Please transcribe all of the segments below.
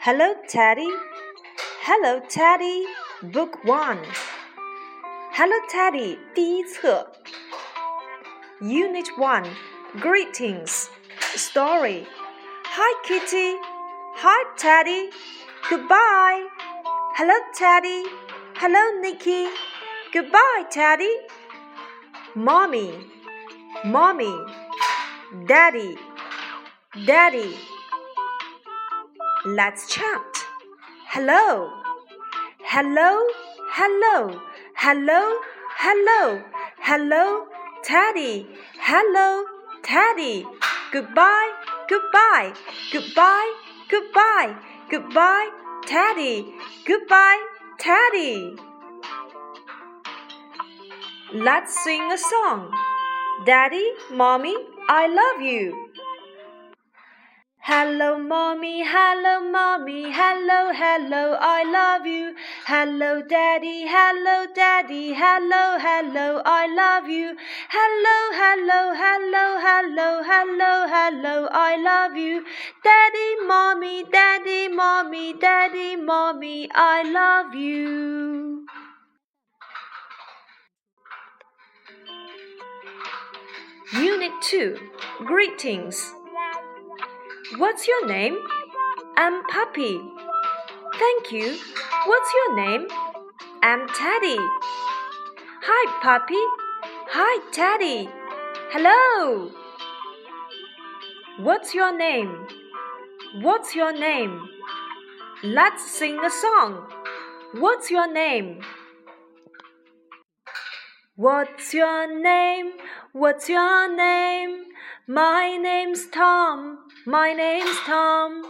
Hello, Teddy. Hello, Teddy. Book One. Hello, Teddy. 第一册。Unit One. Greetings. Story. Hi, Kitty. Hi, Teddy. Goodbye. Hello, Teddy. Hello, Nicky. Goodbye, Teddy. Mommy. Mommy. Daddy. Daddy. Let's chant. Hello. Hello. Hello. Hello. Hello. Hello. Teddy. Hello. Teddy. Goodbye. Goodbye. Goodbye. Goodbye. Goodbye. Teddy. Goodbye. Teddy. Let's sing a song. Daddy, Mommy, I love you. Hello, mommy, hello, mommy, hello, hello, I love you. Hello, daddy, hello, daddy, hello, hello, I love you. Hello, hello, hello, hello, hello, hello, I love you. Daddy, mommy, daddy, mommy, daddy, mommy, I love you. Unit 2 Greetings. What's your name? I'm Puppy. Thank you. What's your name? I'm Teddy. Hi, Puppy. Hi, Teddy. Hello. What's your name? What's your name? Let's sing a song. What's your name? What's your name? What's your name? My name's Tom. My name's Tom.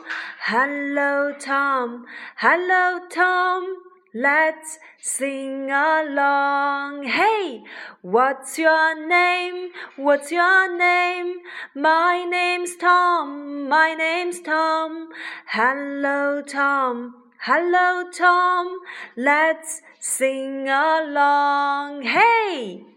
Hello, Tom. Hello, Tom. Let's sing along. Hey, what's your name? What's your name? My name's Tom. My name's Tom. Hello, Tom. Hello, Tom. Let's sing along. Hey!